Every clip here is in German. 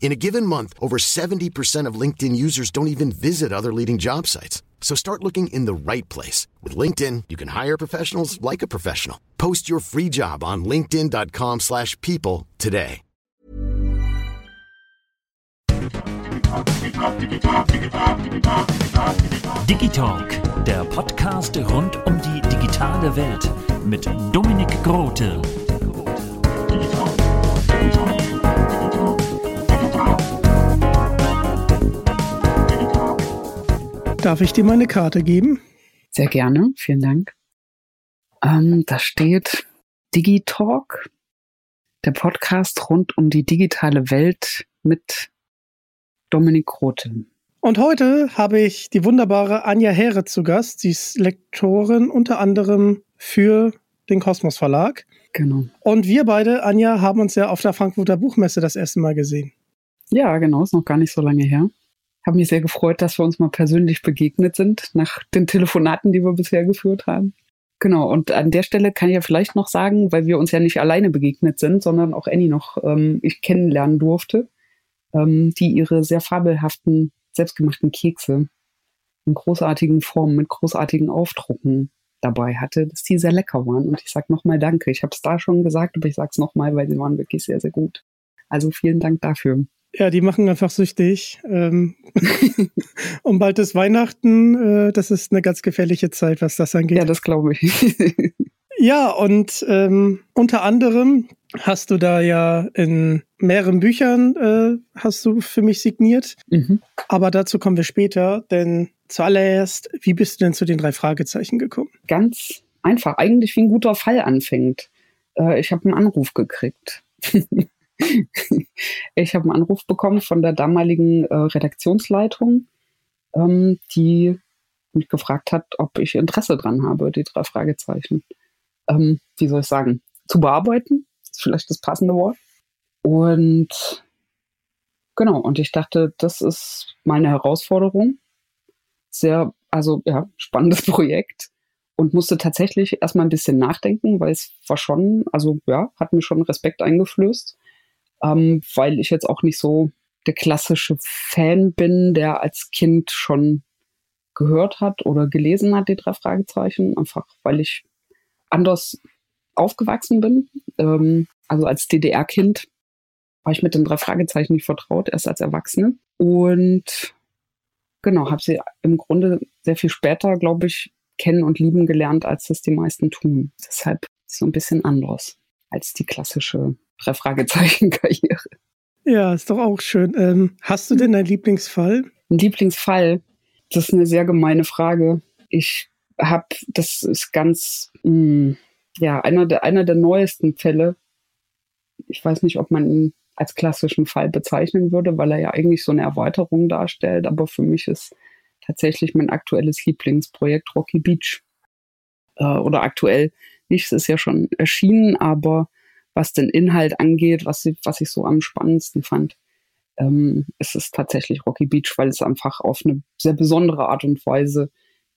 In a given month, over 70% of LinkedIn users don't even visit other leading job sites. So start looking in the right place. With LinkedIn, you can hire professionals like a professional. Post your free job on linkedin.com slash people today. Digitalk, der Podcast rund um die digitale Welt mit Dominik Grote. Darf ich dir meine Karte geben? Sehr gerne, vielen Dank. Ähm, da steht Digitalk, der Podcast rund um die digitale Welt mit Dominik Grote. Und heute habe ich die wunderbare Anja Heere zu Gast. Sie ist Lektorin unter anderem für den Kosmos Verlag. Genau. Und wir beide, Anja, haben uns ja auf der Frankfurter Buchmesse das erste Mal gesehen. Ja, genau, ist noch gar nicht so lange her. Habe mich sehr gefreut, dass wir uns mal persönlich begegnet sind, nach den Telefonaten, die wir bisher geführt haben. Genau, und an der Stelle kann ich ja vielleicht noch sagen, weil wir uns ja nicht alleine begegnet sind, sondern auch Annie noch ähm, ich kennenlernen durfte, ähm, die ihre sehr fabelhaften, selbstgemachten Kekse in großartigen Formen, mit großartigen Aufdrucken dabei hatte, dass die sehr lecker waren. Und ich sage nochmal Danke. Ich habe es da schon gesagt, aber ich sage es nochmal, weil sie waren wirklich sehr, sehr gut. Also vielen Dank dafür. Ja, die machen einfach süchtig. Ähm, und bald ist Weihnachten. Äh, das ist eine ganz gefährliche Zeit, was das angeht. Ja, das glaube ich. ja, und ähm, unter anderem hast du da ja in mehreren Büchern äh, hast du für mich signiert. Mhm. Aber dazu kommen wir später, denn zuallererst, wie bist du denn zu den drei Fragezeichen gekommen? Ganz einfach, eigentlich wie ein guter Fall anfängt. Äh, ich habe einen Anruf gekriegt. ich habe einen Anruf bekommen von der damaligen äh, Redaktionsleitung, ähm, die mich gefragt hat, ob ich Interesse dran habe, die drei Fragezeichen. Ähm, wie soll ich sagen? Zu bearbeiten, ist vielleicht das passende Wort. Und genau, und ich dachte, das ist meine Herausforderung. Sehr, also ja, spannendes Projekt und musste tatsächlich erstmal ein bisschen nachdenken, weil es war schon, also ja, hat mir schon Respekt eingeflößt ähm, weil ich jetzt auch nicht so der klassische Fan bin, der als Kind schon gehört hat oder gelesen hat, die drei Fragezeichen, einfach weil ich anders aufgewachsen bin. Ähm, also als DDR-Kind war ich mit den drei Fragezeichen nicht vertraut, erst als Erwachsene. Und genau, habe sie im Grunde sehr viel später, glaube ich, kennen und lieben gelernt, als das die meisten tun. Deshalb so ein bisschen anders als die klassische drei Fragezeichen Karriere. Ja, ist doch auch schön. Ähm, hast du denn einen Lieblingsfall? Ein Lieblingsfall? Das ist eine sehr gemeine Frage. Ich habe, das ist ganz, mh, hm, ja, einer der, einer der neuesten Fälle. Ich weiß nicht, ob man ihn als klassischen Fall bezeichnen würde, weil er ja eigentlich so eine Erweiterung darstellt. Aber für mich ist tatsächlich mein aktuelles Lieblingsprojekt Rocky Beach. Äh, oder aktuell nicht, es ist ja schon erschienen, aber was den Inhalt angeht, was, was ich so am spannendsten fand, ähm, ist es tatsächlich Rocky Beach, weil es einfach auf eine sehr besondere Art und Weise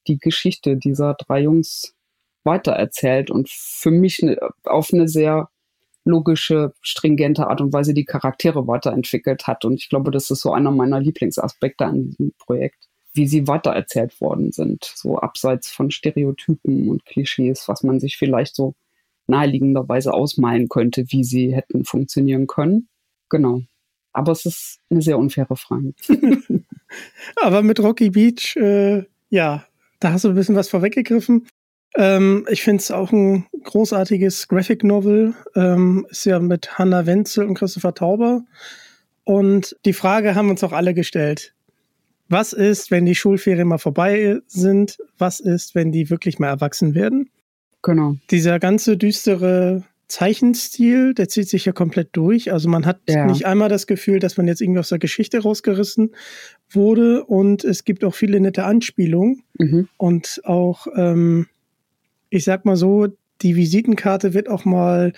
die Geschichte dieser drei Jungs weitererzählt und für mich ne, auf eine sehr logische, stringente Art und Weise die Charaktere weiterentwickelt hat. Und ich glaube, das ist so einer meiner Lieblingsaspekte an diesem Projekt, wie sie weitererzählt worden sind, so abseits von Stereotypen und Klischees, was man sich vielleicht so naheliegenderweise ausmalen könnte, wie sie hätten funktionieren können. Genau. Aber es ist eine sehr unfaire Frage. Aber mit Rocky Beach, äh, ja, da hast du ein bisschen was vorweggegriffen. Ähm, ich finde es auch ein großartiges Graphic Novel. Ähm, ist ja mit Hannah Wenzel und Christopher Tauber. Und die Frage haben uns auch alle gestellt. Was ist, wenn die Schulferien mal vorbei sind? Was ist, wenn die wirklich mal erwachsen werden? Genau. Dieser ganze düstere Zeichenstil, der zieht sich ja komplett durch. Also man hat ja. nicht einmal das Gefühl, dass man jetzt irgendwie aus der Geschichte rausgerissen wurde. Und es gibt auch viele nette Anspielungen. Mhm. Und auch, ähm, ich sag mal so, die Visitenkarte wird auch mal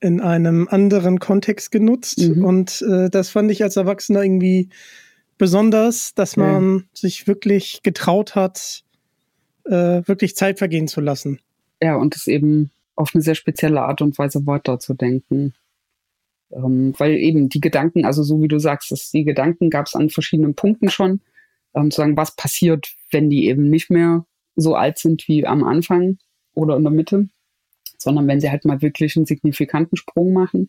in einem anderen Kontext genutzt. Mhm. Und äh, das fand ich als Erwachsener irgendwie besonders, dass man ja. sich wirklich getraut hat, äh, wirklich Zeit vergehen zu lassen. Ja, und es eben auf eine sehr spezielle Art und Weise weiterzudenken. Ähm, weil eben die Gedanken, also so wie du sagst, dass die Gedanken gab es an verschiedenen Punkten schon, ähm, zu sagen, was passiert, wenn die eben nicht mehr so alt sind wie am Anfang oder in der Mitte, sondern wenn sie halt mal wirklich einen signifikanten Sprung machen.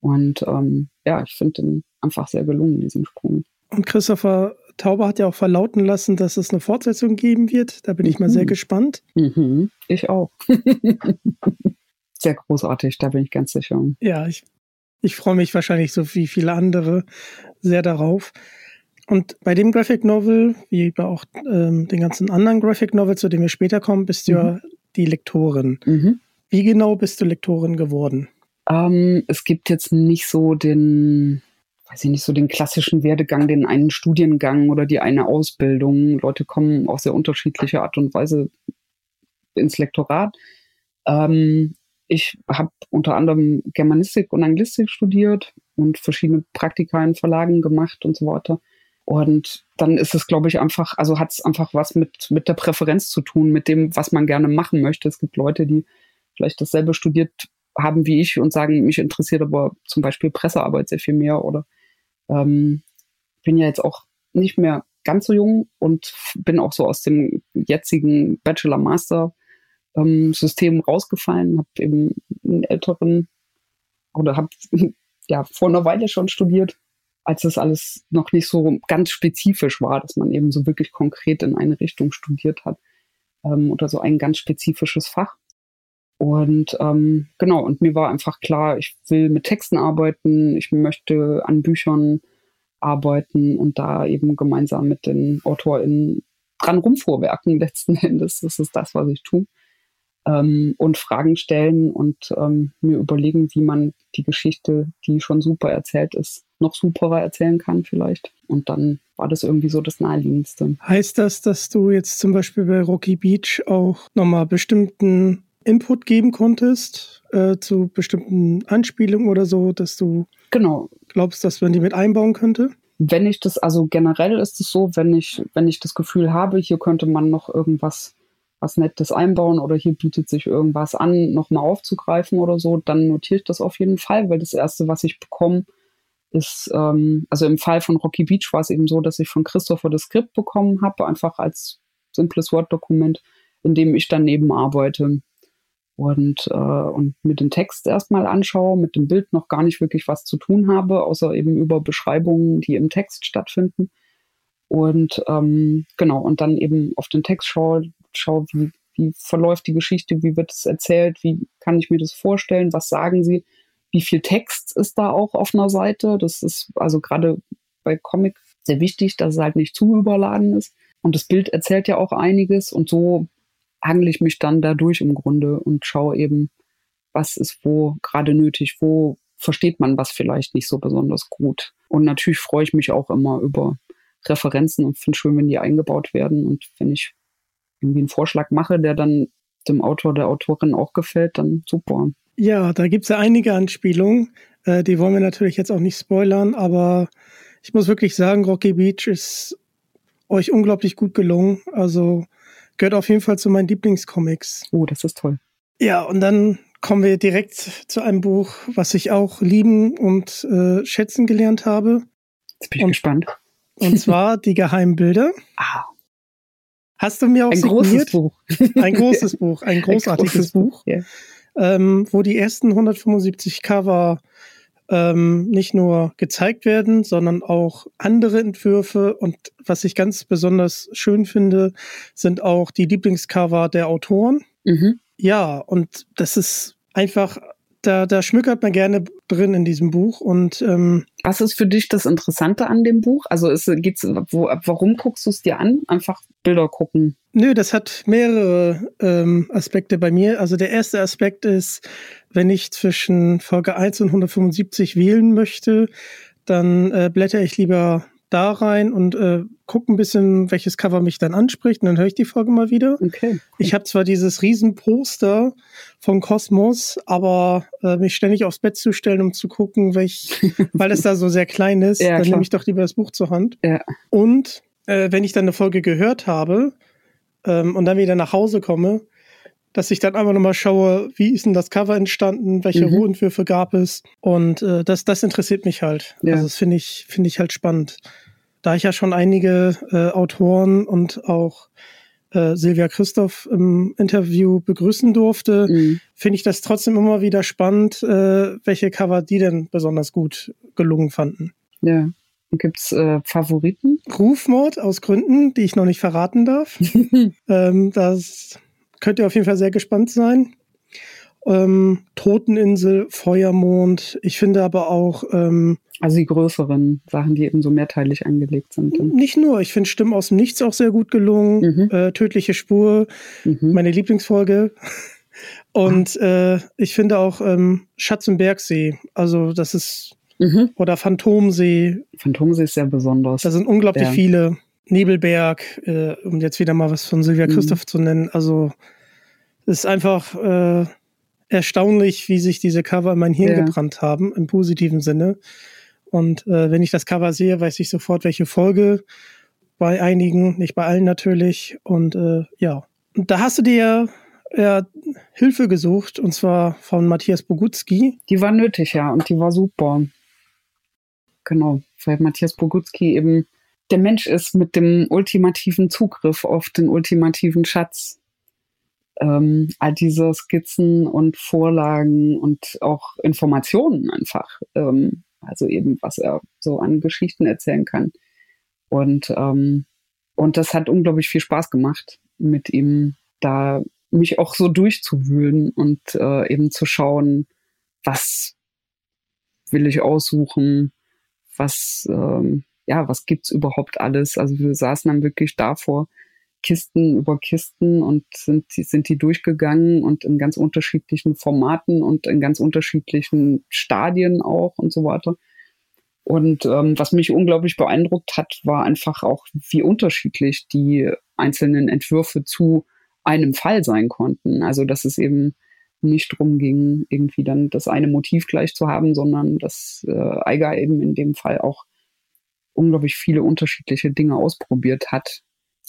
Und ähm, ja, ich finde den einfach sehr gelungen, diesen Sprung. Und Christopher Tauber hat ja auch verlauten lassen, dass es eine Fortsetzung geben wird. Da bin ich mal sehr mhm. gespannt. Mhm. Ich auch. sehr großartig, da bin ich ganz sicher. Ja, ich, ich freue mich wahrscheinlich so wie viele andere sehr darauf. Und bei dem Graphic Novel, wie bei auch ähm, den ganzen anderen Graphic Novels, zu denen wir später kommen, bist du mhm. ja die Lektorin. Mhm. Wie genau bist du Lektorin geworden? Ähm, es gibt jetzt nicht so den weiß ich nicht, so den klassischen Werdegang, den einen Studiengang oder die eine Ausbildung. Leute kommen auf sehr unterschiedliche Art und Weise ins Lektorat. Ähm, ich habe unter anderem Germanistik und Anglistik studiert und verschiedene Praktika in Verlagen gemacht und so weiter. Und dann ist es, glaube ich, einfach, also hat es einfach was mit, mit der Präferenz zu tun, mit dem, was man gerne machen möchte. Es gibt Leute, die vielleicht dasselbe studiert haben wie ich und sagen, mich interessiert aber zum Beispiel Pressearbeit sehr viel mehr oder ähm, bin ja jetzt auch nicht mehr ganz so jung und bin auch so aus dem jetzigen Bachelor-Master-System ähm, rausgefallen, habe eben einen älteren oder habe ja vor einer Weile schon studiert, als das alles noch nicht so ganz spezifisch war, dass man eben so wirklich konkret in eine Richtung studiert hat ähm, oder so ein ganz spezifisches Fach. Und ähm, genau, und mir war einfach klar, ich will mit Texten arbeiten, ich möchte an Büchern arbeiten und da eben gemeinsam mit den AutorInnen dran rumvorwerken letzten Endes. Das ist das, was ich tue. Ähm, und Fragen stellen und ähm, mir überlegen, wie man die Geschichte, die schon super erzählt ist, noch superer erzählen kann vielleicht. Und dann war das irgendwie so das Naheliegendste. Heißt das, dass du jetzt zum Beispiel bei Rocky Beach auch nochmal bestimmten Input geben konntest äh, zu bestimmten Anspielungen oder so, dass du genau. glaubst, dass man die mit einbauen könnte? Wenn ich das, also generell ist es so, wenn ich, wenn ich das Gefühl habe, hier könnte man noch irgendwas was Nettes einbauen oder hier bietet sich irgendwas an, nochmal aufzugreifen oder so, dann notiere ich das auf jeden Fall, weil das Erste, was ich bekomme, ist, ähm, also im Fall von Rocky Beach war es eben so, dass ich von Christopher das Skript bekommen habe, einfach als simples Word-Dokument, in dem ich dann eben arbeite und, äh, und mit dem Text erstmal anschaue, mit dem Bild noch gar nicht wirklich was zu tun habe, außer eben über Beschreibungen, die im Text stattfinden. Und ähm, genau, und dann eben auf den Text schaue, schaue wie, wie verläuft die Geschichte, wie wird es erzählt, wie kann ich mir das vorstellen, was sagen sie, wie viel Text ist da auch auf einer Seite. Das ist also gerade bei Comic sehr wichtig, dass es halt nicht zu überladen ist. Und das Bild erzählt ja auch einiges und so hangle ich mich dann dadurch im Grunde und schaue eben, was ist wo gerade nötig, wo versteht man was vielleicht nicht so besonders gut. Und natürlich freue ich mich auch immer über Referenzen und finde schön, wenn die eingebaut werden. Und wenn ich irgendwie einen Vorschlag mache, der dann dem Autor, der Autorin auch gefällt, dann super. Ja, da gibt es ja einige Anspielungen. Äh, die wollen wir natürlich jetzt auch nicht spoilern, aber ich muss wirklich sagen, Rocky Beach ist euch unglaublich gut gelungen. Also Gehört auf jeden Fall zu meinen Lieblingscomics. Oh, das ist toll. Ja, und dann kommen wir direkt zu einem Buch, was ich auch lieben und äh, schätzen gelernt habe. Jetzt bin ich und, gespannt. Und zwar Die geheimen Bilder. Ah. Hast du mir auch ein signiert? großes Buch. Ein großes Buch, ein großartiges ein Buch, Buch yeah. ähm, wo die ersten 175 Cover ähm, nicht nur gezeigt werden, sondern auch andere Entwürfe. Und was ich ganz besonders schön finde, sind auch die Lieblingscover der Autoren. Mhm. Ja, und das ist einfach da, da schmückert man gerne drin in diesem Buch. Und ähm, was ist für dich das Interessante an dem Buch? Also ist, geht's, wo, warum guckst du es dir an? Einfach Bilder gucken. Nö, das hat mehrere ähm, Aspekte bei mir. Also der erste Aspekt ist, wenn ich zwischen Folge 1 und 175 wählen möchte, dann äh, blätter ich lieber da rein und äh, gucke ein bisschen, welches Cover mich dann anspricht und dann höre ich die Folge mal wieder. Okay. Ich habe zwar dieses Riesenposter von Cosmos, aber äh, mich ständig aufs Bett zu stellen, um zu gucken, welch, weil es da so sehr klein ist, ja, dann nehme ich doch lieber das Buch zur Hand. Ja. Und äh, wenn ich dann eine Folge gehört habe ähm, und dann wieder nach Hause komme, dass ich dann einfach nochmal schaue, wie ist denn das Cover entstanden, welche mhm. Rohentwürfe gab es. Und äh, das, das interessiert mich halt. Ja. Also das finde ich, finde ich halt spannend. Da ich ja schon einige äh, Autoren und auch äh, Silvia Christoph im Interview begrüßen durfte, mhm. finde ich das trotzdem immer wieder spannend, äh, welche Cover die denn besonders gut gelungen fanden. Ja. Gibt es äh, Favoriten? Rufmord aus Gründen, die ich noch nicht verraten darf. ähm, das könnt ihr auf jeden Fall sehr gespannt sein. Ähm, Toteninsel, Feuermond. Ich finde aber auch. Ähm, also die größeren Sachen, die eben so mehrteilig angelegt sind. Nicht nur. Ich finde Stimmen aus dem Nichts auch sehr gut gelungen. Mhm. Äh, Tödliche Spur, mhm. meine Lieblingsfolge. Und ah. äh, ich finde auch ähm, Schatz im Bergsee. Also das ist. Mhm. Oder Phantomsee. Phantomsee ist sehr besonders. Da sind unglaublich ja. viele. Nebelberg, äh, um jetzt wieder mal was von Silvia mhm. Christoph zu nennen. Also es ist einfach äh, erstaunlich, wie sich diese Cover in mein Hirn ja. gebrannt haben, im positiven Sinne. Und äh, wenn ich das Cover sehe, weiß ich sofort, welche Folge. Bei einigen, nicht bei allen natürlich. Und äh, ja, und da hast du dir ja, Hilfe gesucht, und zwar von Matthias Bogutski. Die war nötig, ja, und die war super. Genau, weil Matthias Bogutski eben der Mensch ist mit dem ultimativen Zugriff auf den ultimativen Schatz. Ähm, all diese Skizzen und Vorlagen und auch Informationen einfach. Ähm, also eben, was er so an Geschichten erzählen kann. Und, ähm, und das hat unglaublich viel Spaß gemacht, mit ihm da mich auch so durchzuwühlen und äh, eben zu schauen, was will ich aussuchen, was, ähm, ja, was gibt's überhaupt alles? Also wir saßen dann wirklich davor, Kisten über Kisten und sind, sind die durchgegangen und in ganz unterschiedlichen Formaten und in ganz unterschiedlichen Stadien auch und so weiter. Und ähm, was mich unglaublich beeindruckt hat, war einfach auch, wie unterschiedlich die einzelnen Entwürfe zu einem Fall sein konnten. Also dass es eben nicht drum ging, irgendwie dann das eine Motiv gleich zu haben, sondern dass äh, Eiger eben in dem Fall auch unglaublich viele unterschiedliche Dinge ausprobiert hat,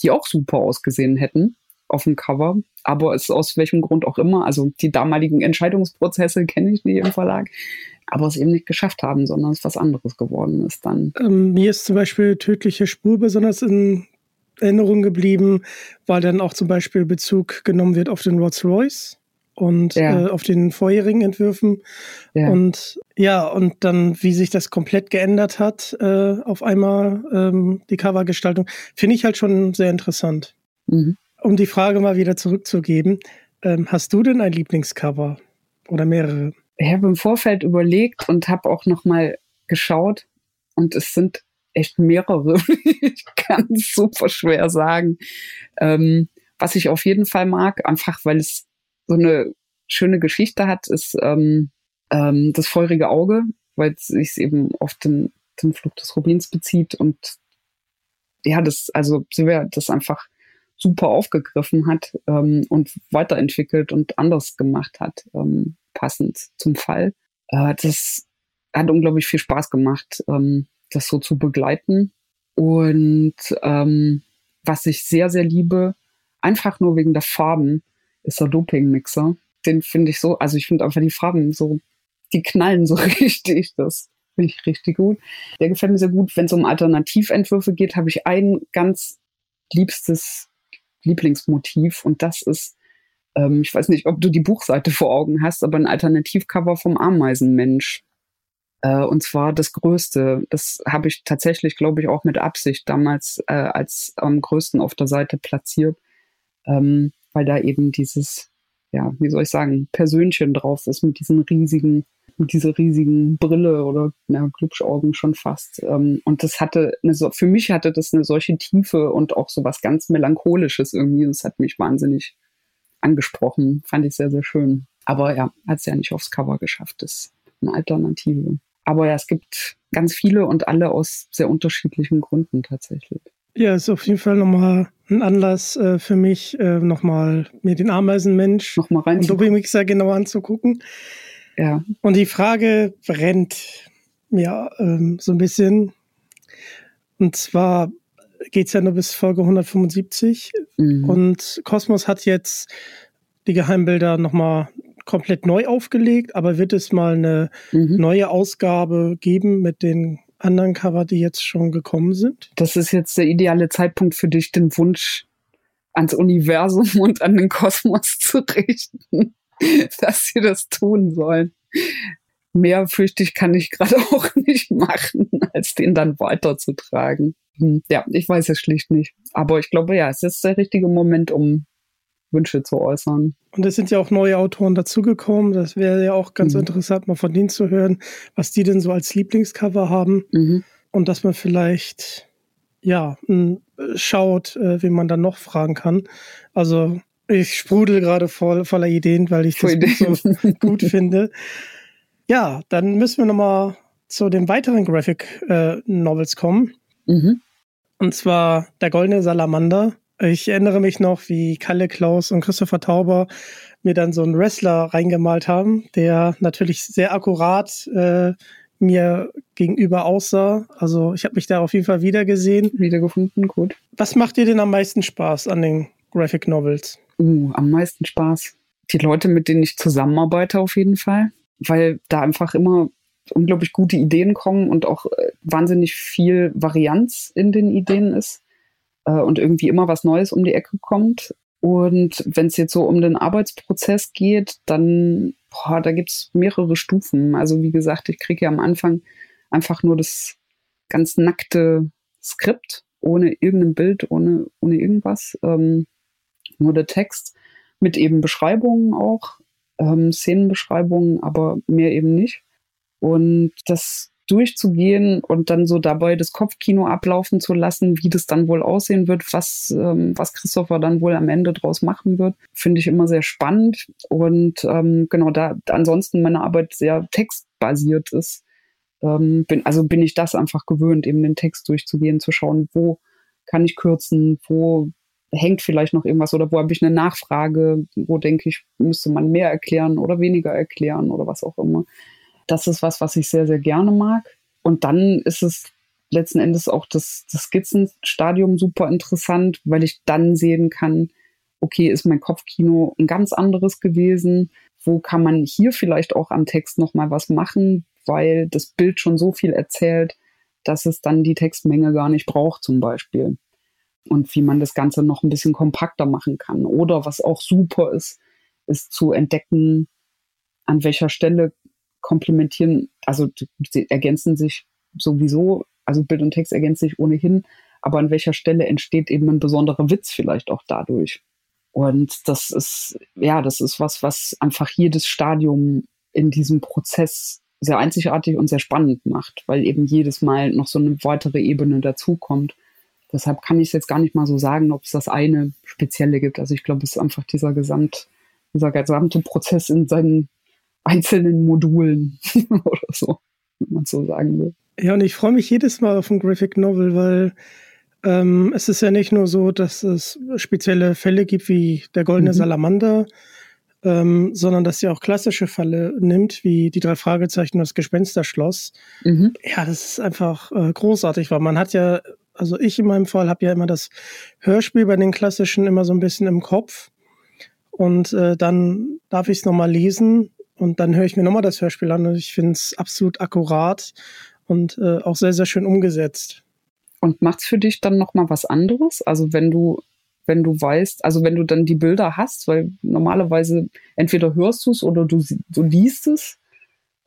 die auch super ausgesehen hätten auf dem Cover, aber es aus welchem Grund auch immer, also die damaligen Entscheidungsprozesse kenne ich nicht im Verlag, aber es eben nicht geschafft haben, sondern es was anderes geworden ist dann. Ähm, mir ist zum Beispiel Tödliche Spur besonders in Erinnerung geblieben, weil dann auch zum Beispiel Bezug genommen wird auf den Rolls Royce und ja. äh, auf den vorherigen Entwürfen. Ja. Und ja, und dann, wie sich das komplett geändert hat, äh, auf einmal ähm, die Covergestaltung, finde ich halt schon sehr interessant. Mhm. Um die Frage mal wieder zurückzugeben, ähm, hast du denn ein Lieblingscover oder mehrere? Ich habe im Vorfeld überlegt und habe auch noch mal geschaut und es sind echt mehrere. ich kann es super schwer sagen. Ähm, was ich auf jeden Fall mag, einfach weil es so eine schöne Geschichte hat, ist ähm, ähm, das feurige Auge, weil es sich eben auf den, den Flug des Rubins bezieht und ja, das, also Silvia das einfach super aufgegriffen hat ähm, und weiterentwickelt und anders gemacht hat, ähm, passend zum Fall. Äh, das hat unglaublich viel Spaß gemacht, ähm, das so zu begleiten. Und ähm, was ich sehr, sehr liebe, einfach nur wegen der Farben, ist der Doping-Mixer. Den finde ich so, also ich finde einfach die Farben so, die knallen so richtig. Das finde ich richtig gut. Der gefällt mir sehr gut. Wenn es um Alternativentwürfe geht, habe ich ein ganz liebstes Lieblingsmotiv und das ist, ähm, ich weiß nicht, ob du die Buchseite vor Augen hast, aber ein Alternativcover vom Ameisenmensch. Äh, und zwar das Größte. Das habe ich tatsächlich, glaube ich, auch mit Absicht damals äh, als am größten auf der Seite platziert. Ähm, weil da eben dieses ja, wie soll ich sagen, Persönchen drauf ist mit diesen riesigen, mit dieser riesigen Brille oder ja, Glubschaugen schon fast. Ähm, und das hatte eine, für mich hatte das eine solche Tiefe und auch so was ganz Melancholisches irgendwie. Das hat mich wahnsinnig angesprochen. Fand ich sehr, sehr schön. Aber ja, hat es ja nicht aufs Cover geschafft. Das ist eine Alternative. Aber ja, es gibt ganz viele und alle aus sehr unterschiedlichen Gründen tatsächlich. Ja, ist auf jeden Fall nochmal ein Anlass äh, für mich, äh, nochmal mir den Ameisenmensch noch mal rein und Dobby-Mixer genau anzugucken. Ja. Und die Frage brennt ja ähm, so ein bisschen. Und zwar geht es ja nur bis Folge 175. Mhm. Und Kosmos hat jetzt die Geheimbilder nochmal komplett neu aufgelegt, aber wird es mal eine mhm. neue Ausgabe geben mit den anderen Cover, die jetzt schon gekommen sind? Das ist jetzt der ideale Zeitpunkt für dich, den Wunsch ans Universum und an den Kosmos zu richten, dass sie das tun sollen. Mehr fürchte ich, kann ich gerade auch nicht machen, als den dann weiterzutragen. Hm, ja, ich weiß es schlicht nicht. Aber ich glaube, ja, es ist der richtige Moment, um Wünsche zu äußern. Und es sind ja auch neue Autoren dazugekommen. Das wäre ja auch ganz mhm. interessant, mal von denen zu hören, was die denn so als Lieblingscover haben. Mhm. Und dass man vielleicht, ja, schaut, äh, wen man dann noch fragen kann. Also ich sprudel gerade voll, voller Ideen, weil ich das Ideen. so gut finde. Ja, dann müssen wir nochmal zu den weiteren Graphic äh, Novels kommen. Mhm. Und zwar Der Goldene Salamander ich erinnere mich noch, wie Kalle Klaus und Christopher Tauber mir dann so einen Wrestler reingemalt haben, der natürlich sehr akkurat äh, mir gegenüber aussah. Also ich habe mich da auf jeden Fall wiedergesehen. Wiedergefunden, gut. Was macht dir denn am meisten Spaß an den Graphic Novels? Uh, am meisten Spaß. Die Leute, mit denen ich zusammenarbeite, auf jeden Fall. Weil da einfach immer unglaublich gute Ideen kommen und auch äh, wahnsinnig viel Varianz in den Ideen ist äh, und irgendwie immer was Neues um die Ecke kommt. Und wenn es jetzt so um den Arbeitsprozess geht, dann, boah, da gibt es mehrere Stufen. Also wie gesagt, ich kriege ja am Anfang einfach nur das ganz nackte Skript, ohne irgendein Bild, ohne, ohne irgendwas, ähm, nur der Text mit eben Beschreibungen auch, ähm, Szenenbeschreibungen, aber mehr eben nicht. Und das durchzugehen und dann so dabei das Kopfkino ablaufen zu lassen, wie das dann wohl aussehen wird, was, ähm, was Christopher dann wohl am Ende draus machen wird, finde ich immer sehr spannend. Und ähm, genau, da ansonsten meine Arbeit sehr textbasiert ist, ähm, bin, also bin ich das einfach gewöhnt, eben den Text durchzugehen, zu schauen, wo kann ich kürzen, wo hängt vielleicht noch irgendwas oder wo habe ich eine Nachfrage, wo denke ich, müsste man mehr erklären oder weniger erklären oder was auch immer. Das ist was, was ich sehr, sehr gerne mag. Und dann ist es letzten Endes auch das, das Skizzenstadium super interessant, weil ich dann sehen kann, okay, ist mein Kopfkino ein ganz anderes gewesen? Wo kann man hier vielleicht auch am Text nochmal was machen, weil das Bild schon so viel erzählt, dass es dann die Textmenge gar nicht braucht zum Beispiel. Und wie man das Ganze noch ein bisschen kompakter machen kann. Oder was auch super ist, ist zu entdecken, an welcher Stelle komplementieren, also sie ergänzen sich sowieso, also Bild und Text ergänzen sich ohnehin, aber an welcher Stelle entsteht eben ein besonderer Witz vielleicht auch dadurch. Und das ist, ja, das ist was, was einfach jedes Stadium in diesem Prozess sehr einzigartig und sehr spannend macht, weil eben jedes Mal noch so eine weitere Ebene dazukommt. Deshalb kann ich es jetzt gar nicht mal so sagen, ob es das eine spezielle gibt. Also ich glaube, es ist einfach dieser Gesamt, dieser gesamte Prozess in seinen einzelnen Modulen oder so, wenn man so sagen will. Ja, und ich freue mich jedes Mal auf ein Graphic Novel, weil ähm, es ist ja nicht nur so, dass es spezielle Fälle gibt wie der goldene mhm. Salamander, ähm, sondern dass sie auch klassische Fälle nimmt, wie die drei Fragezeichen und das Gespensterschloss. Mhm. Ja, das ist einfach äh, großartig, weil man hat ja, also ich in meinem Fall habe ja immer das Hörspiel bei den klassischen immer so ein bisschen im Kopf. Und äh, dann darf ich es nochmal lesen und dann höre ich mir nochmal das Hörspiel an und ich finde es absolut akkurat und äh, auch sehr, sehr schön umgesetzt. Und macht es für dich dann nochmal was anderes? Also wenn du, wenn du weißt, also wenn du dann die Bilder hast, weil normalerweise entweder hörst du es oder du, du liest es,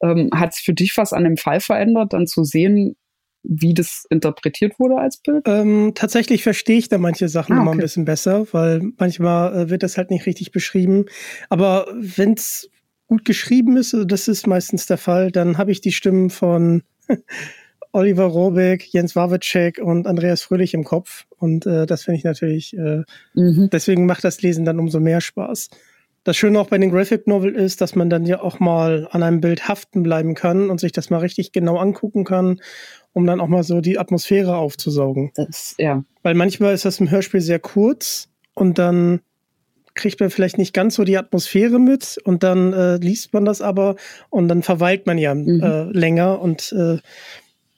ähm, hat es für dich was an dem Fall verändert, dann zu sehen, wie das interpretiert wurde als Bild? Ähm, tatsächlich verstehe ich da manche Sachen ah, okay. immer ein bisschen besser, weil manchmal äh, wird das halt nicht richtig beschrieben. Aber wenn es gut geschrieben ist, also das ist meistens der Fall, dann habe ich die Stimmen von Oliver Robeck, Jens Wawitschek und Andreas Fröhlich im Kopf. Und äh, das finde ich natürlich, äh, mhm. deswegen macht das Lesen dann umso mehr Spaß. Das Schöne auch bei den Graphic Novel ist, dass man dann ja auch mal an einem Bild haften bleiben kann und sich das mal richtig genau angucken kann, um dann auch mal so die Atmosphäre aufzusaugen. Das, ja. Weil manchmal ist das im Hörspiel sehr kurz und dann kriegt man vielleicht nicht ganz so die Atmosphäre mit und dann äh, liest man das aber und dann verweilt man ja mhm. äh, länger und äh,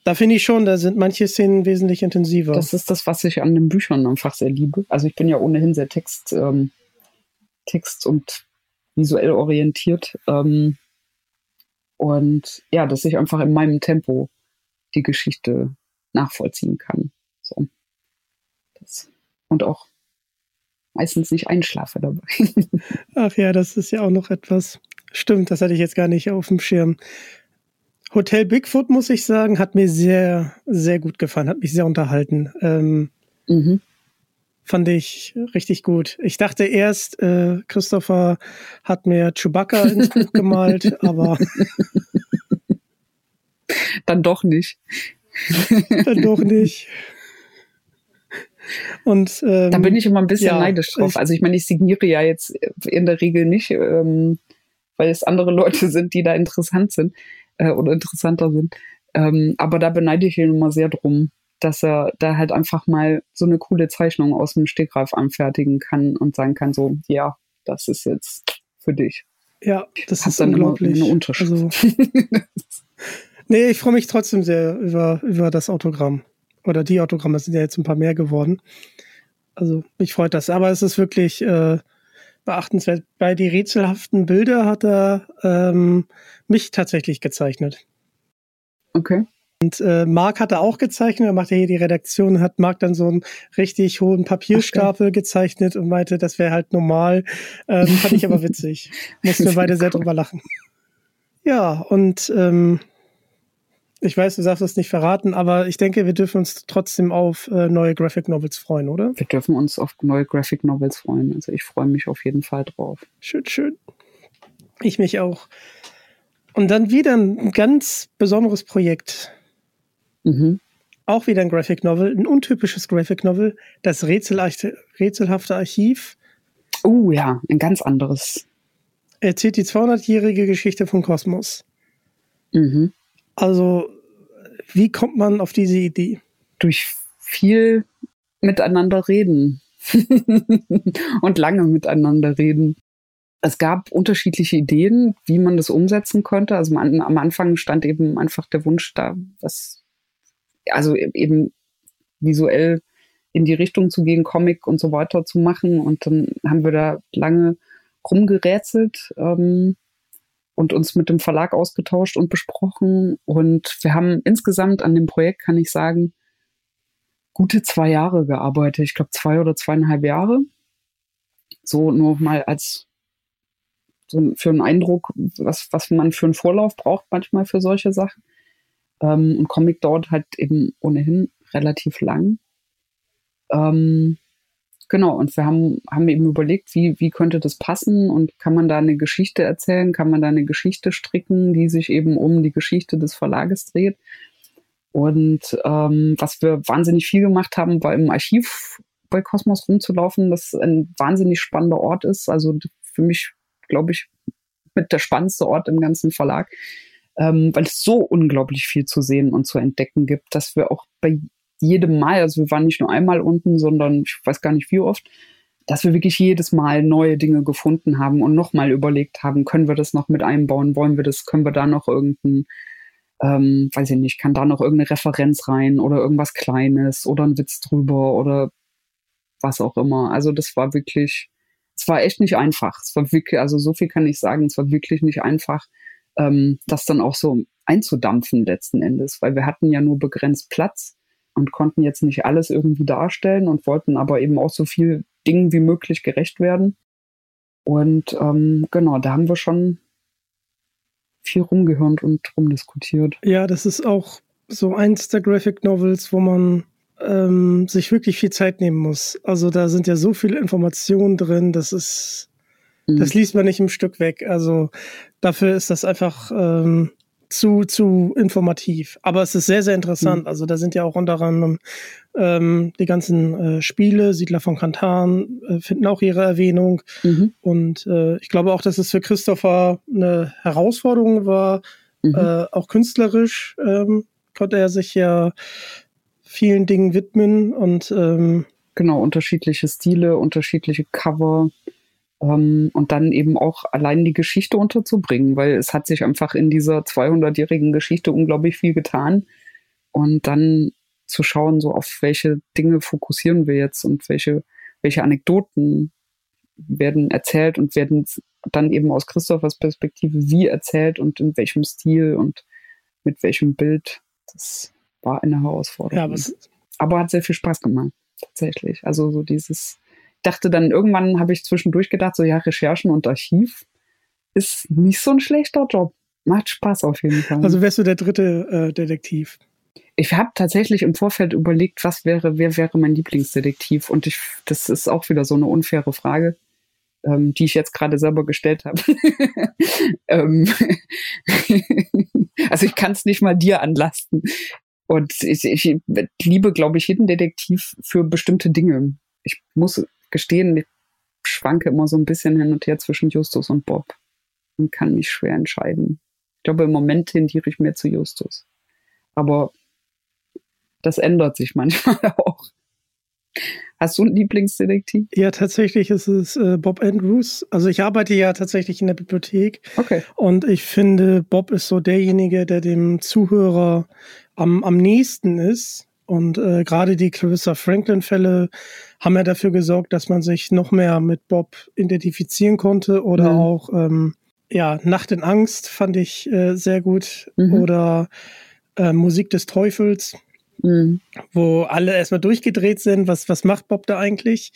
da finde ich schon, da sind manche Szenen wesentlich intensiver. Das ist das, was ich an den Büchern einfach sehr liebe. Also ich bin ja ohnehin sehr Text, ähm, Text und visuell orientiert. Ähm, und ja, dass ich einfach in meinem Tempo die Geschichte nachvollziehen kann. So. Das, und auch meistens nicht einschlafe dabei. Ach ja, das ist ja auch noch etwas. Stimmt, das hatte ich jetzt gar nicht auf dem Schirm. Hotel Bigfoot, muss ich sagen, hat mir sehr, sehr gut gefallen, hat mich sehr unterhalten. Ähm, mhm fand ich richtig gut. Ich dachte erst, äh, Christopher hat mir Chewbacca ins Buch gemalt, aber dann doch nicht. dann doch nicht. Und ähm, da bin ich immer ein bisschen ja, neidisch drauf. Also ich meine, ich signiere ja jetzt in der Regel nicht, ähm, weil es andere Leute sind, die da interessant sind äh, oder interessanter sind. Ähm, aber da beneide ich ihn immer sehr drum dass er da halt einfach mal so eine coole Zeichnung aus dem Stegreif anfertigen kann und sagen kann, so, ja, das ist jetzt für dich. Ja, das Hat ist dann unglaublich. Eine Unterschrift. Also, nee, ich freue mich trotzdem sehr über, über das Autogramm. Oder die Autogramme sind ja jetzt ein paar mehr geworden. Also mich freut das. Aber es ist wirklich äh, beachtenswert. Bei die rätselhaften Bilder hat er ähm, mich tatsächlich gezeichnet. Okay. Und äh, Marc hatte auch gezeichnet, er machte hier die Redaktion, hat Marc dann so einen richtig hohen Papierstapel okay. gezeichnet und meinte, das wäre halt normal. Ähm, fand ich aber witzig. Mussten wir beide sehr drüber lachen. Ja, und ähm, ich weiß, du darfst es nicht verraten, aber ich denke, wir dürfen uns trotzdem auf äh, neue Graphic Novels freuen, oder? Wir dürfen uns auf neue Graphic Novels freuen. Also ich freue mich auf jeden Fall drauf. Schön, schön. Ich mich auch. Und dann wieder ein ganz besonderes Projekt. Mhm. Auch wieder ein Graphic Novel, ein untypisches Graphic Novel, das rätselhafte Archiv. Oh ja, ein ganz anderes. Erzählt die 200-jährige Geschichte von Kosmos. Mhm. Also, wie kommt man auf diese Idee? Durch viel miteinander reden. und lange miteinander reden. Es gab unterschiedliche Ideen, wie man das umsetzen könnte. Also am Anfang stand eben einfach der Wunsch da, was also e-, eben visuell in die Richtung zu gehen, Comic und so weiter zu machen. Und dann haben wir da lange rumgerätselt ähm, und uns mit dem Verlag ausgetauscht und besprochen. Und wir haben insgesamt an dem Projekt, kann ich sagen, gute zwei Jahre gearbeitet. Ich glaube zwei oder zweieinhalb Jahre. So nur mal als so für einen Eindruck, was, was man für einen Vorlauf braucht manchmal für solche Sachen. Ähm, und Comic dauert halt eben ohnehin relativ lang. Ähm, genau, und wir haben, haben eben überlegt, wie, wie könnte das passen und kann man da eine Geschichte erzählen, kann man da eine Geschichte stricken, die sich eben um die Geschichte des Verlages dreht. Und ähm, was wir wahnsinnig viel gemacht haben, war im Archiv bei Kosmos rumzulaufen, das ein wahnsinnig spannender Ort ist. Also für mich, glaube ich, mit der spannendste Ort im ganzen Verlag ähm, weil es so unglaublich viel zu sehen und zu entdecken gibt, dass wir auch bei jedem Mal, also wir waren nicht nur einmal unten, sondern ich weiß gar nicht wie oft, dass wir wirklich jedes Mal neue Dinge gefunden haben und nochmal überlegt haben, können wir das noch mit einbauen, wollen wir das, können wir da noch irgendein, ähm, weiß ich nicht, kann da noch irgendeine Referenz rein oder irgendwas Kleines oder ein Witz drüber oder was auch immer. Also das war wirklich, es war echt nicht einfach. Es war wirklich, also so viel kann ich sagen, es war wirklich nicht einfach, ähm, das dann auch so einzudampfen letzten Endes, weil wir hatten ja nur begrenzt Platz und konnten jetzt nicht alles irgendwie darstellen und wollten aber eben auch so viel Dingen wie möglich gerecht werden. Und ähm, genau, da haben wir schon viel rumgehirnt und rumdiskutiert. Ja, das ist auch so eins der Graphic Novels, wo man ähm, sich wirklich viel Zeit nehmen muss. Also da sind ja so viele Informationen drin, das ist, mhm. das liest man nicht im Stück weg. Also dafür ist das einfach ähm, zu, zu informativ. Aber es ist sehr, sehr interessant. Mhm. Also da sind ja auch unter anderem ähm, die ganzen äh, Spiele, Siedler von Kantan, äh, finden auch ihre Erwähnung. Mhm. Und äh, ich glaube auch, dass es für Christopher eine Herausforderung war, mhm. äh, auch künstlerisch ähm, konnte er sich ja vielen Dingen widmen und ähm, genau unterschiedliche Stile, unterschiedliche Cover ähm, und dann eben auch allein die Geschichte unterzubringen, weil es hat sich einfach in dieser 200-jährigen Geschichte unglaublich viel getan und dann zu schauen, so auf welche Dinge fokussieren wir jetzt und welche welche Anekdoten werden erzählt und werden dann eben aus Christophers Perspektive wie erzählt und in welchem Stil und mit welchem Bild. Das war eine Herausforderung. Ja, aber, aber hat sehr viel Spaß gemacht, tatsächlich. Also so dieses, dachte dann irgendwann, habe ich zwischendurch gedacht, so ja, Recherchen und Archiv ist nicht so ein schlechter Job. Macht Spaß auf jeden Fall. Also wärst du der dritte äh, Detektiv? Ich habe tatsächlich im Vorfeld überlegt, was wäre, wer wäre mein Lieblingsdetektiv? Und ich, das ist auch wieder so eine unfaire Frage, ähm, die ich jetzt gerade selber gestellt habe. ähm, also ich kann es nicht mal dir anlasten. Und ich, ich liebe, glaube ich, jeden Detektiv für bestimmte Dinge. Ich muss gestehen, ich schwanke immer so ein bisschen hin und her zwischen Justus und Bob und kann mich schwer entscheiden. Ich glaube, im Moment tendiere ich mehr zu Justus. Aber das ändert sich manchmal auch. Hast du einen Lieblingsdetektiv? Ja, tatsächlich ist es äh, Bob Andrews. Also ich arbeite ja tatsächlich in der Bibliothek. Okay. Und ich finde, Bob ist so derjenige, der dem Zuhörer am, am nächsten ist. Und äh, gerade die Clarissa Franklin-Fälle haben ja dafür gesorgt, dass man sich noch mehr mit Bob identifizieren konnte. Oder mhm. auch ähm, ja, Nacht in Angst fand ich äh, sehr gut. Mhm. Oder äh, Musik des Teufels mhm. wo alle erstmal durchgedreht sind. Was, was macht Bob da eigentlich?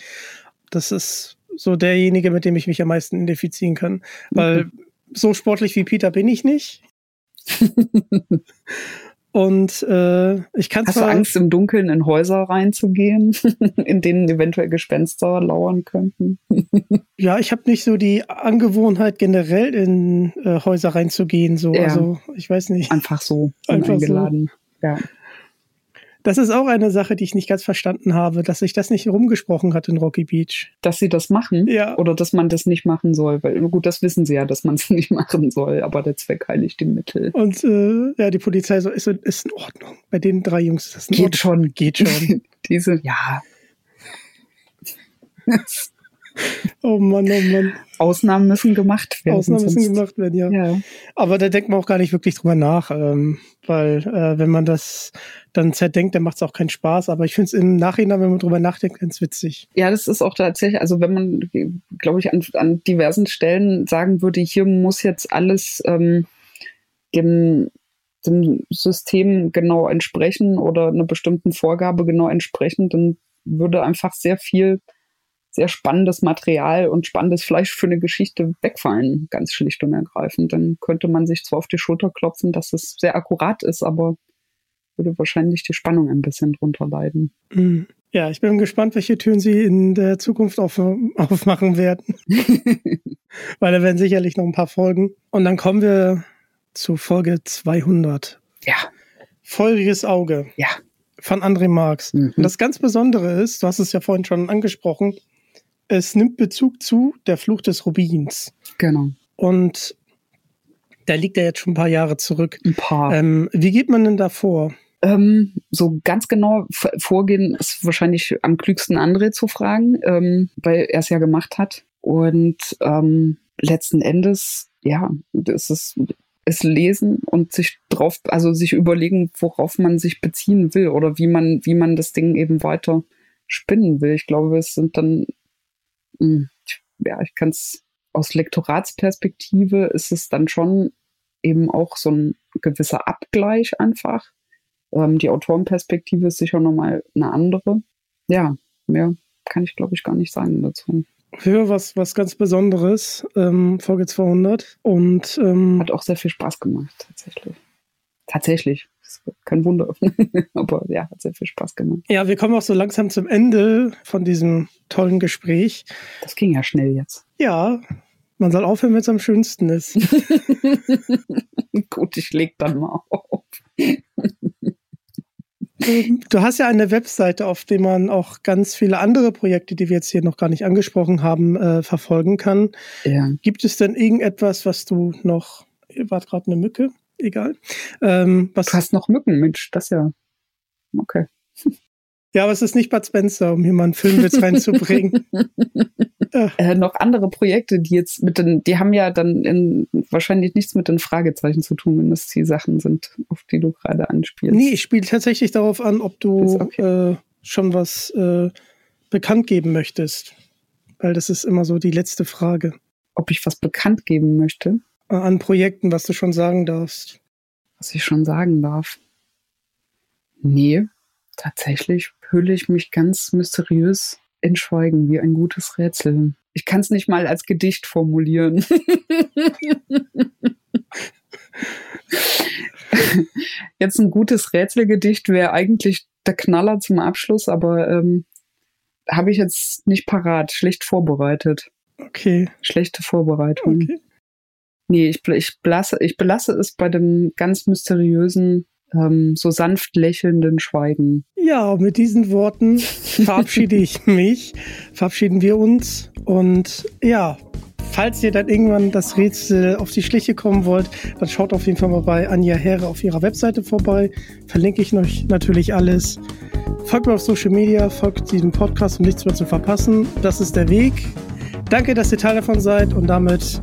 Das ist so derjenige, mit dem ich mich am meisten identifizieren kann. Weil so sportlich wie Peter bin ich nicht. Und äh, ich kann Hast du Angst, im Dunkeln in Häuser reinzugehen, in denen eventuell Gespenster lauern könnten? ja, ich habe nicht so die Angewohnheit, generell in äh, Häuser reinzugehen. So. Ja. Also, ich weiß nicht. Einfach so. Einfach eingeladen. So. Ja. Das ist auch eine Sache, die ich nicht ganz verstanden habe, dass sich das nicht rumgesprochen hat in Rocky Beach. Dass sie das machen? Ja. Oder dass man das nicht machen soll? Weil, gut, das wissen sie ja, dass man es nicht machen soll, aber der Zweck heiligt die Mittel. Und äh, ja, die Polizei so, ist, ist in Ordnung. Bei den drei Jungs ist das in Geht Ordnung. schon. Geht schon. Diese, ja. Oh Mann, oh Mann. Ausnahmen müssen gemacht werden. Ausnahmen müssen gemacht werden, ja. ja. Aber da denkt man auch gar nicht wirklich drüber nach, ähm, weil äh, wenn man das dann zerdenkt, dann macht es auch keinen Spaß. Aber ich finde es im Nachhinein, wenn man drüber nachdenkt, ganz witzig. Ja, das ist auch tatsächlich, also wenn man, glaube ich, an, an diversen Stellen sagen würde, hier muss jetzt alles ähm, dem dem System genau entsprechen oder einer bestimmten Vorgabe genau entsprechen, dann würde einfach sehr viel sehr spannendes Material und spannendes Fleisch für eine Geschichte wegfallen, ganz schlicht und ergreifend. Dann könnte man sich zwar auf die Schulter klopfen, dass es sehr akkurat ist, aber würde wahrscheinlich die Spannung ein bisschen drunter leiden. Mhm. Ja, ich bin gespannt, welche Türen Sie in der Zukunft auf, aufmachen werden. Weil da werden sicherlich noch ein paar Folgen. Und dann kommen wir zu Folge 200. Ja. Feuriges Auge. Ja. Von André Marx. Mhm. Und das ganz Besondere ist, du hast es ja vorhin schon angesprochen, es nimmt Bezug zu Der Fluch des Rubins. Genau. Und da liegt er jetzt schon ein paar Jahre zurück. Ein paar. Ähm, wie geht man denn da vor? Ähm, so ganz genau vorgehen ist wahrscheinlich am klügsten André zu fragen, ähm, weil er es ja gemacht hat. Und ähm, letzten Endes, ja, das ist es lesen und sich drauf, also sich überlegen, worauf man sich beziehen will oder wie man, wie man das Ding eben weiter spinnen will. Ich glaube, es sind dann ja, ich kann es aus Lektoratsperspektive ist es dann schon eben auch so ein gewisser Abgleich einfach. Ähm, die Autorenperspektive ist sicher nochmal eine andere. Ja, mehr kann ich glaube ich gar nicht sagen dazu. Für was, was ganz Besonderes, ähm, Folge 200 und ähm, hat auch sehr viel Spaß gemacht, tatsächlich. Tatsächlich. Kein Wunder. Aber ja, hat sehr viel Spaß gemacht. Ja, wir kommen auch so langsam zum Ende von diesem tollen Gespräch. Das ging ja schnell jetzt. Ja, man soll aufhören, wenn es am schönsten ist. Gut, ich leg dann mal auf. Du hast ja eine Webseite, auf der man auch ganz viele andere Projekte, die wir jetzt hier noch gar nicht angesprochen haben, äh, verfolgen kann. Ja. Gibt es denn irgendetwas, was du noch, war gerade eine Mücke, egal. Ähm, was, du hast noch Mücken, Mensch, das ja. Okay. Ja, aber es ist nicht Bud Spencer, um hier mal einen Filmwitz reinzubringen. äh, noch andere Projekte, die jetzt mit den, die haben ja dann in, wahrscheinlich nichts mit den Fragezeichen zu tun, wenn das die Sachen sind, auf die du gerade anspielst. Nee, ich spiele tatsächlich darauf an, ob du okay. äh, schon was äh, bekannt geben möchtest. Weil das ist immer so die letzte Frage. Ob ich was bekannt geben möchte? An Projekten, was du schon sagen darfst. Was ich schon sagen darf. Nee, tatsächlich hülle ich mich ganz mysteriös in Schweigen wie ein gutes Rätsel. Ich kann es nicht mal als Gedicht formulieren. Jetzt ein gutes Rätselgedicht wäre eigentlich der Knaller zum Abschluss, aber ähm, habe ich jetzt nicht parat, schlecht vorbereitet. Okay. Schlechte Vorbereitung. Okay. Nee, ich, ich, belasse, ich belasse es bei dem ganz mysteriösen ähm, so sanft lächelnden Schweigen. Ja, mit diesen Worten verabschiede ich mich, verabschieden wir uns und ja, falls ihr dann irgendwann das Rätsel auf die Schliche kommen wollt, dann schaut auf jeden Fall mal bei Anja Herre auf ihrer Webseite vorbei. Verlinke ich euch natürlich alles. Folgt mir auf Social Media, folgt diesem Podcast, um nichts mehr zu verpassen. Das ist der Weg. Danke, dass ihr Teil davon seid und damit